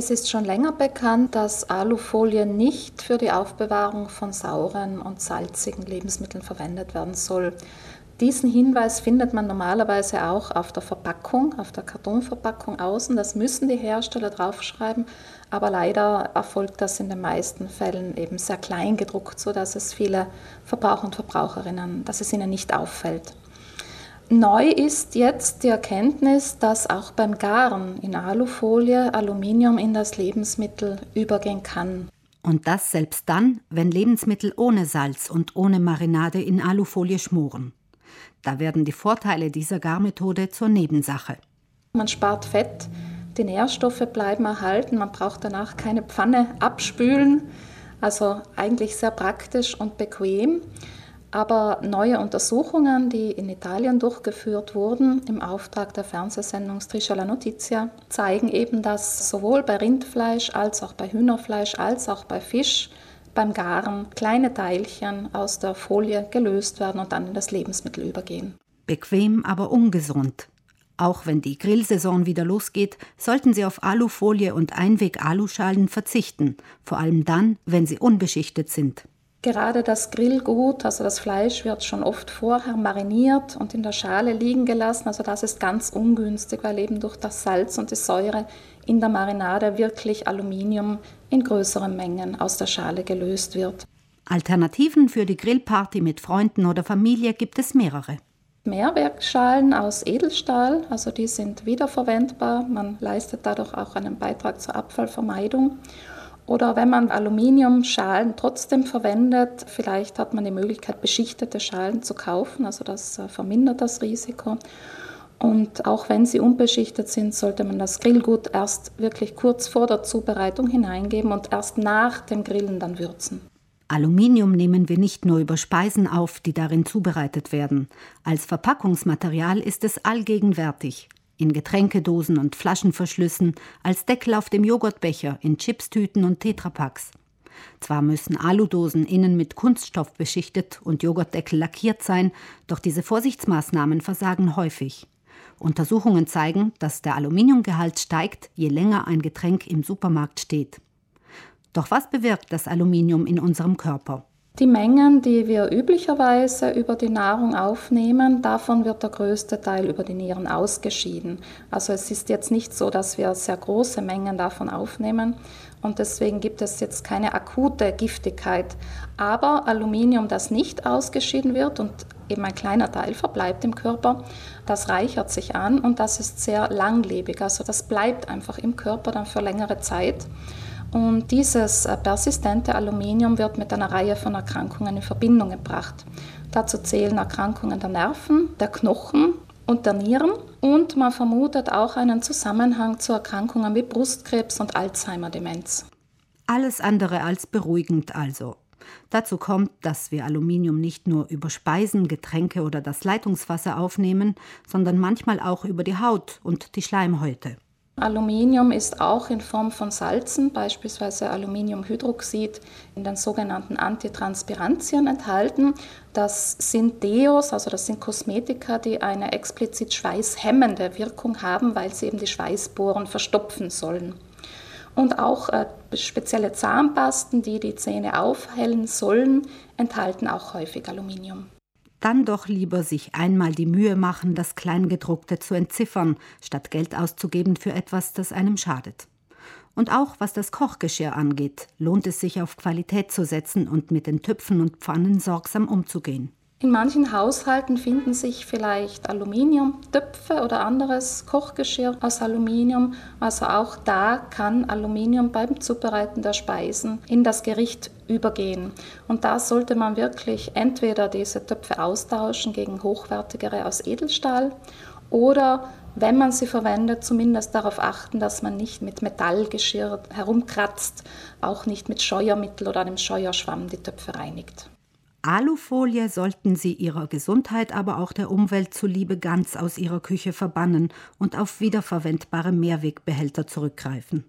Es ist schon länger bekannt, dass Alufolie nicht für die Aufbewahrung von sauren und salzigen Lebensmitteln verwendet werden soll. Diesen Hinweis findet man normalerweise auch auf der Verpackung, auf der Kartonverpackung außen. Das müssen die Hersteller draufschreiben, aber leider erfolgt das in den meisten Fällen eben sehr klein gedruckt, sodass es viele Verbraucher und Verbraucherinnen, dass es ihnen nicht auffällt. Neu ist jetzt die Erkenntnis, dass auch beim Garen in Alufolie Aluminium in das Lebensmittel übergehen kann. Und das selbst dann, wenn Lebensmittel ohne Salz und ohne Marinade in Alufolie schmoren. Da werden die Vorteile dieser Garmethode zur Nebensache. Man spart Fett, die Nährstoffe bleiben erhalten, man braucht danach keine Pfanne abspülen. Also eigentlich sehr praktisch und bequem. Aber neue Untersuchungen, die in Italien durchgeführt wurden im Auftrag der Fernsehsendung Striscia la Notizia, zeigen eben, dass sowohl bei Rindfleisch als auch bei Hühnerfleisch als auch bei Fisch beim Garen kleine Teilchen aus der Folie gelöst werden und dann in das Lebensmittel übergehen. Bequem, aber ungesund. Auch wenn die Grillsaison wieder losgeht, sollten Sie auf Alufolie und Einweg-Aluschalen verzichten, vor allem dann, wenn sie unbeschichtet sind. Gerade das Grillgut, also das Fleisch, wird schon oft vorher mariniert und in der Schale liegen gelassen. Also das ist ganz ungünstig, weil eben durch das Salz und die Säure in der Marinade wirklich Aluminium in größeren Mengen aus der Schale gelöst wird. Alternativen für die Grillparty mit Freunden oder Familie gibt es mehrere. Mehrwerkschalen aus Edelstahl, also die sind wiederverwendbar. Man leistet dadurch auch einen Beitrag zur Abfallvermeidung. Oder wenn man Aluminiumschalen trotzdem verwendet, vielleicht hat man die Möglichkeit, beschichtete Schalen zu kaufen, also das äh, vermindert das Risiko. Und auch wenn sie unbeschichtet sind, sollte man das Grillgut erst wirklich kurz vor der Zubereitung hineingeben und erst nach dem Grillen dann würzen. Aluminium nehmen wir nicht nur über Speisen auf, die darin zubereitet werden. Als Verpackungsmaterial ist es allgegenwärtig in Getränkedosen und Flaschenverschlüssen, als Deckel auf dem Joghurtbecher, in Chipstüten und Tetrapacks. Zwar müssen Aludosen innen mit Kunststoff beschichtet und Joghurtdeckel lackiert sein, doch diese Vorsichtsmaßnahmen versagen häufig. Untersuchungen zeigen, dass der Aluminiumgehalt steigt, je länger ein Getränk im Supermarkt steht. Doch was bewirkt das Aluminium in unserem Körper? Die Mengen, die wir üblicherweise über die Nahrung aufnehmen, davon wird der größte Teil über die Nieren ausgeschieden. Also es ist jetzt nicht so, dass wir sehr große Mengen davon aufnehmen und deswegen gibt es jetzt keine akute Giftigkeit. Aber Aluminium, das nicht ausgeschieden wird und eben ein kleiner Teil verbleibt im Körper, das reichert sich an und das ist sehr langlebig. Also das bleibt einfach im Körper dann für längere Zeit. Und dieses äh, persistente Aluminium wird mit einer Reihe von Erkrankungen in Verbindung gebracht. Dazu zählen Erkrankungen der Nerven, der Knochen und der Nieren. Und man vermutet auch einen Zusammenhang zu Erkrankungen wie Brustkrebs und Alzheimer-Demenz. Alles andere als beruhigend also. Dazu kommt, dass wir Aluminium nicht nur über Speisen, Getränke oder das Leitungswasser aufnehmen, sondern manchmal auch über die Haut und die Schleimhäute. Aluminium ist auch in Form von Salzen, beispielsweise Aluminiumhydroxid, in den sogenannten Antitranspirantien enthalten. Das sind Deos, also das sind Kosmetika, die eine explizit schweißhemmende Wirkung haben, weil sie eben die Schweißbohren verstopfen sollen. Und auch äh, spezielle Zahnpasten, die die Zähne aufhellen sollen, enthalten auch häufig Aluminium dann doch lieber sich einmal die Mühe machen, das Kleingedruckte zu entziffern, statt Geld auszugeben für etwas, das einem schadet. Und auch was das Kochgeschirr angeht, lohnt es sich auf Qualität zu setzen und mit den Töpfen und Pfannen sorgsam umzugehen. In manchen Haushalten finden sich vielleicht Aluminiumtöpfe oder anderes Kochgeschirr aus Aluminium. Also auch da kann Aluminium beim Zubereiten der Speisen in das Gericht übergehen. Und da sollte man wirklich entweder diese Töpfe austauschen gegen hochwertigere aus Edelstahl oder wenn man sie verwendet, zumindest darauf achten, dass man nicht mit Metallgeschirr herumkratzt, auch nicht mit Scheuermittel oder einem Scheuerschwamm die Töpfe reinigt. Alufolie sollten Sie Ihrer Gesundheit, aber auch der Umwelt zuliebe ganz aus Ihrer Küche verbannen und auf wiederverwendbare Mehrwegbehälter zurückgreifen.